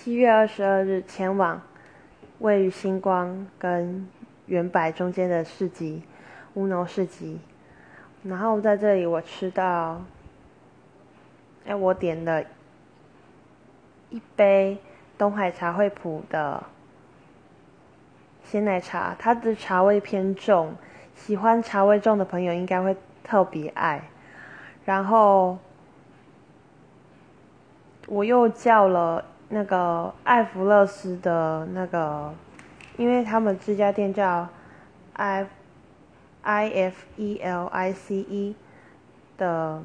七月二十二日前往位于星光跟原百中间的市集乌龙市集，然后在这里我吃到，哎，我点了一杯东海茶会铺的鲜奶茶，它的茶味偏重，喜欢茶味重的朋友应该会特别爱。然后我又叫了那个艾弗勒斯的那个，因为他们这家店叫 I I F E L I C E 的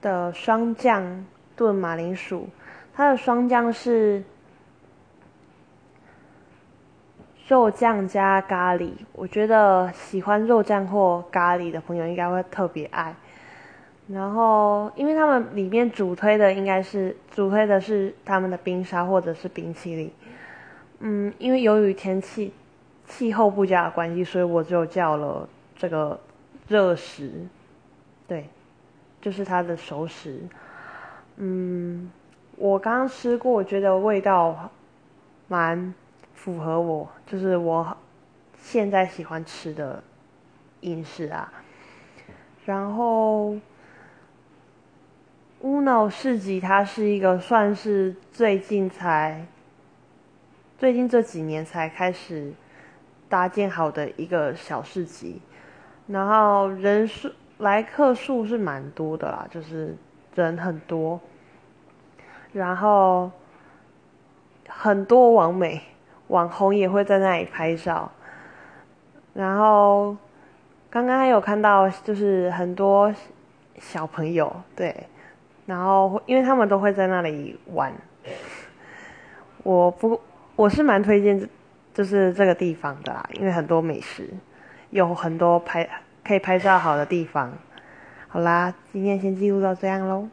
的双酱炖马铃薯，它的双酱是肉酱加咖喱，我觉得喜欢肉酱或咖喱的朋友应该会特别爱。然后，因为他们里面主推的应该是主推的是他们的冰沙或者是冰淇淋。嗯，因为由于天气气候不佳的关系，所以我就叫了这个热食，对，就是它的熟食。嗯，我刚刚吃过，我觉得味道蛮符合我，就是我现在喜欢吃的饮食啊。然后。乌脑市集，它是一个算是最近才，最近这几年才开始搭建好的一个小市集，然后人数来客数是蛮多的啦，就是人很多，然后很多网美网红也会在那里拍照，然后刚刚还有看到就是很多小朋友对。然后，因为他们都会在那里玩，我不，我是蛮推荐，就是这个地方的啦，因为很多美食，有很多拍可以拍照好的地方。好啦，今天先记录到这样喽。